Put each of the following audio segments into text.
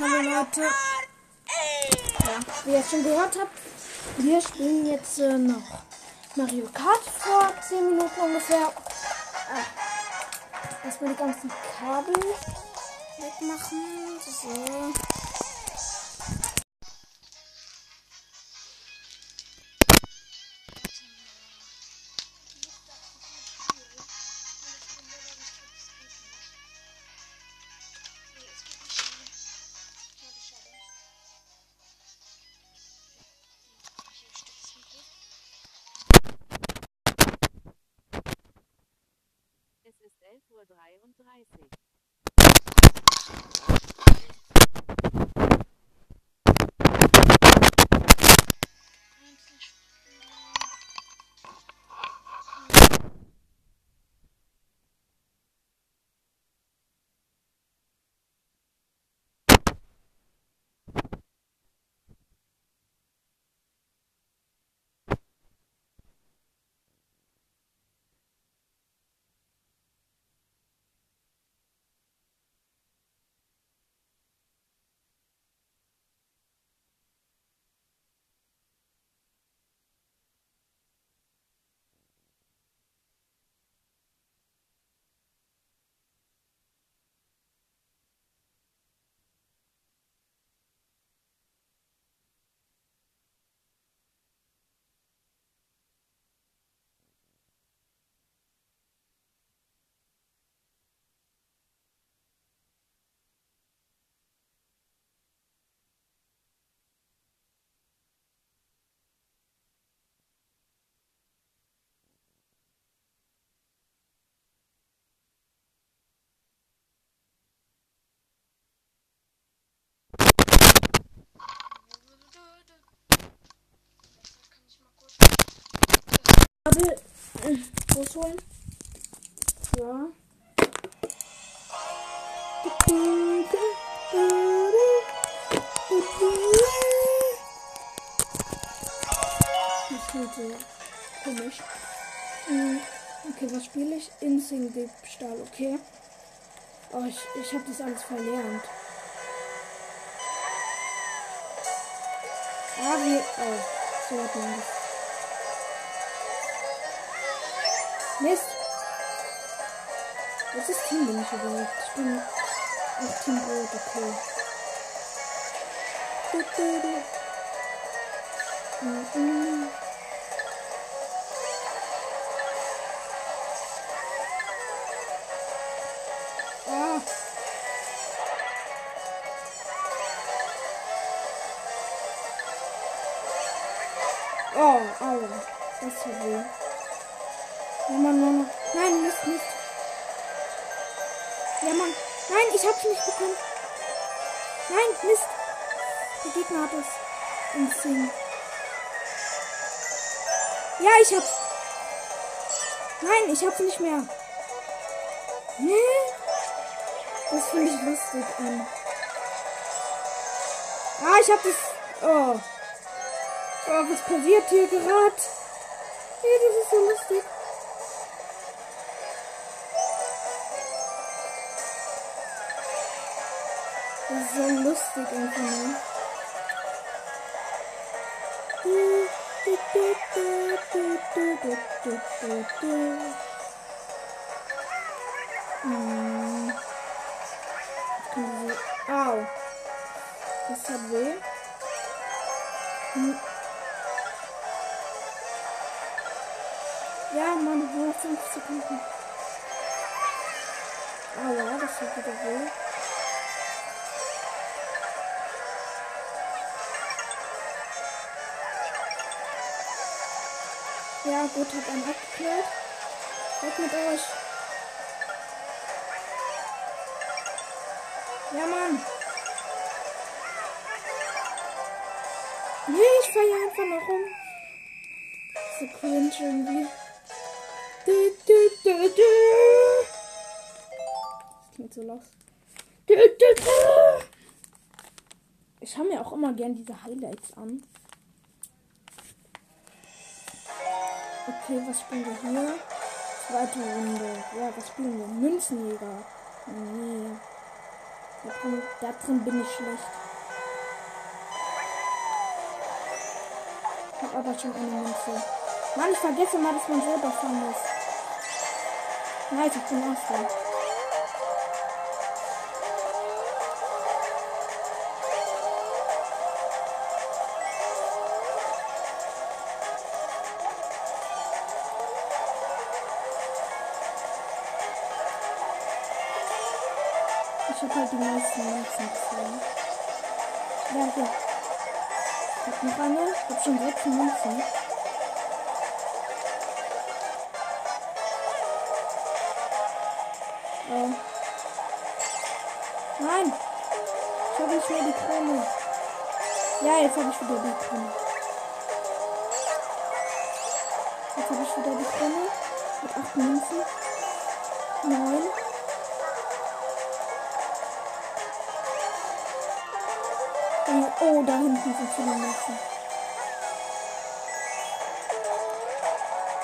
Hallo Leute. Ja, wie ihr schon gehört habt, wir spielen jetzt äh, noch Mario Kart vor 10 Minuten ungefähr. Ah. Erstmal die ganzen Kabel wegmachen. So. Es ist 11.33 Uhr. Kabel rausholen. Ja. Das klingt so komisch. Hm, Okay, was spiele ich? Instinct-Diebstahl, okay. Oh, ich, ich habe das alles verlernt. Ah, wie. Oh, so hat man das. Mist. Welches Team bin ich überhaupt? Ich bin auf Team Rot, okay. Du, du, du. Mm, mm. Oh, aua. Das tut weh. Ja, Mann, Mann, Mann. Nein, Mist, Mist. Ja, Mann. Nein, ich hab's nicht bekommen. Nein, Mist. Der Gegner hat es. Im Sing. Ja, ich hab's. Nein, ich hab's nicht mehr. Hä? Das finde ich lustig an. Ah, ich hab das. Oh. Oh, was passiert hier gerade? Hey, das ist so lustig. Das ist so lustig nur. Hm. Diese- Au. Das hat weh. Hm. Ja, Mann, nur 5 Sekunden. Aua, das tut wieder weh. Ja, gut, hab einen abgeklärt. Weg mit euch. Ja, Mann. Nee, ich fahr hier einfach noch rum. So cringe irgendwie. Du, du, du, du. Das klingt so los. Du, du, du. Ich schaue mir auch immer gern diese Highlights an. Okay, was spielen wir hier? Zweite Runde. Ja, was spielen wir? Münzenjäger. Nee. Da drin, da drin bin ich schlecht. Ich hab aber schon eine Münze. Mann, ich vergesse mal, dass man selber fahren muss. Nice, ich bin Erster. Ich hab halt die meisten Münzen gesehen. Ja, hier. Ich hab noch eine. Ich hab schon sechs Münzen. Oh. Nein! Ich habe nicht mehr die Krone. Ja, jetzt habe ich wieder die Krone. Jetzt habe ich wieder die Krone. Mit acht Münzen. Neun. Oh, da hinten sind viele Menschen.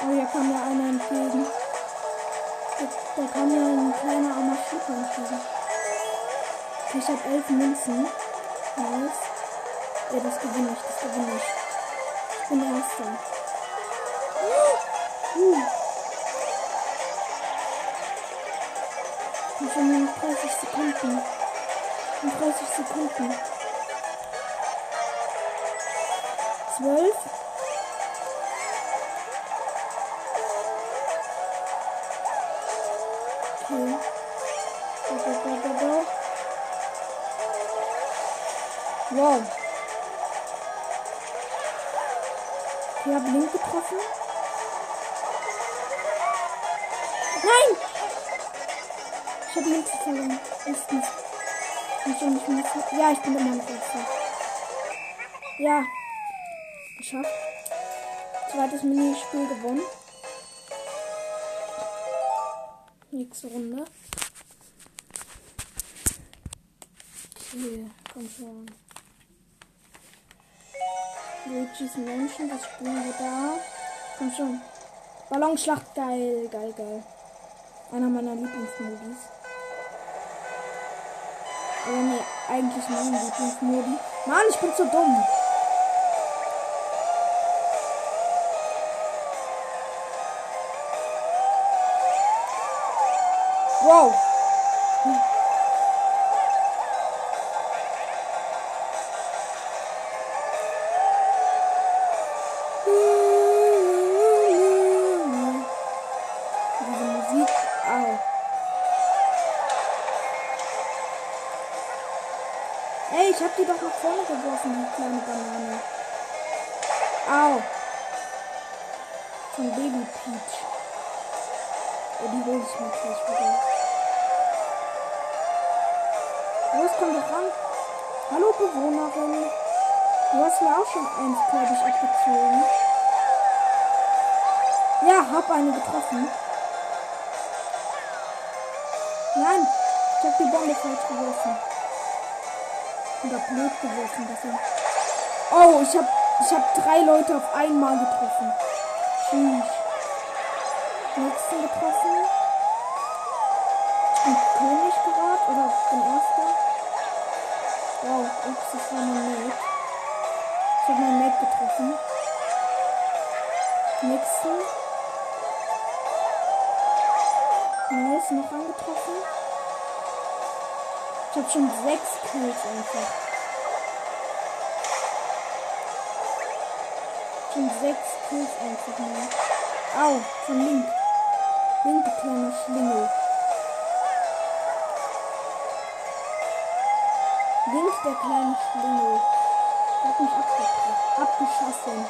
Oh, hier kam ja einer entgegen. Da, da kam ja ein kleiner armer Schlepper entgegen. Ich habe elf Münzen. Nice. Ja, das gewinne ich, das gewinne ich. Ich bin Erster. Uh. Ich bin noch 30 Sekunden. In 30 Sekunden. 12. Okay. Wow. Ich habe Link getroffen. Nein! Ich habe Links verloren. Erstens. Ich bin nicht mehr. Ja, ich bin immer noch. Ja. Geschafft. Zweites Minispiel gewonnen. Nächste Runde. Okay, komm schon. Luigi's Mansion, was spielen wir da? Komm schon. Ballonschlacht, geil, geil, geil. Einer meiner Lieblingsmodis. Oder nee, eigentlich mein Lieblingsmodi. Mann, ich bin zu dumm. Wow. Ich hab die doch nach vorne geworfen, die kleine Banane. Au. Von Baby Peach. Ja, die hole ich mir gleich wieder. Los, komm doch ran. Hallo Bewohnerin. Du hast mir auch schon eins, glaube ich, abgezogen. Ja, hab eine getroffen. Nein, ich hab die Bombe falsch geworfen. Oder blöd geworfen, deswegen. Oh, ich hab, ich hab drei Leute auf einmal getroffen. Tschüss. Nächsten getroffen. Bin König oder bin Erster. Wow, ups, das war mein Mate. Ich habe mein Mate getroffen. Nächsten. Nice, noch angetroffen. Ich habe schon sechs Kills einfach. Schon sechs Kills einfach nur. Au, von Link. Link, kleiner Schlingel. Link, der kleine Schlingel. Hat mich. Abgeschossen.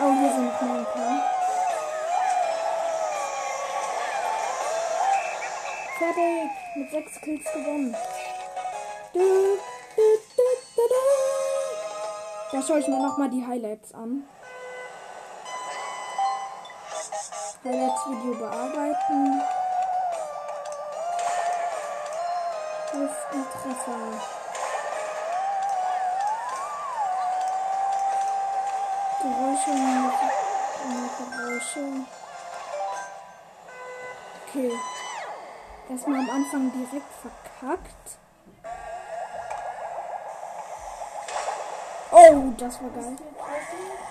Oh, hier sind noch ein paar. Fertig. Mit sechs Kills gewonnen. Du, du, du. Da schaue ich mir nochmal die Highlights an. Highlights-Video bearbeiten. Ersten Treffer. Geräusche, Musik, Geräusche. Okay. Erstmal am Anfang direkt verkackt. Oh, das war geil.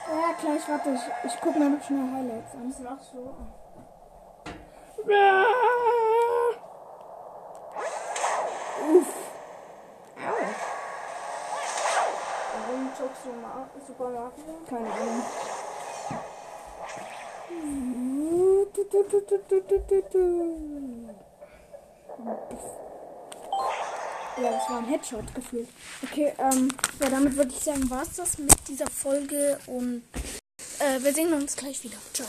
Ja, gleich, warte, ich, ich guck mir noch schnell Highlights an. Was machst du? Super Mario? Keine Ahnung. Ja, das war ein Headshot gefühlt. Okay, ähm, ja, damit würde ich sagen, war es das mit dieser Folge und äh, wir sehen uns gleich wieder. Ciao.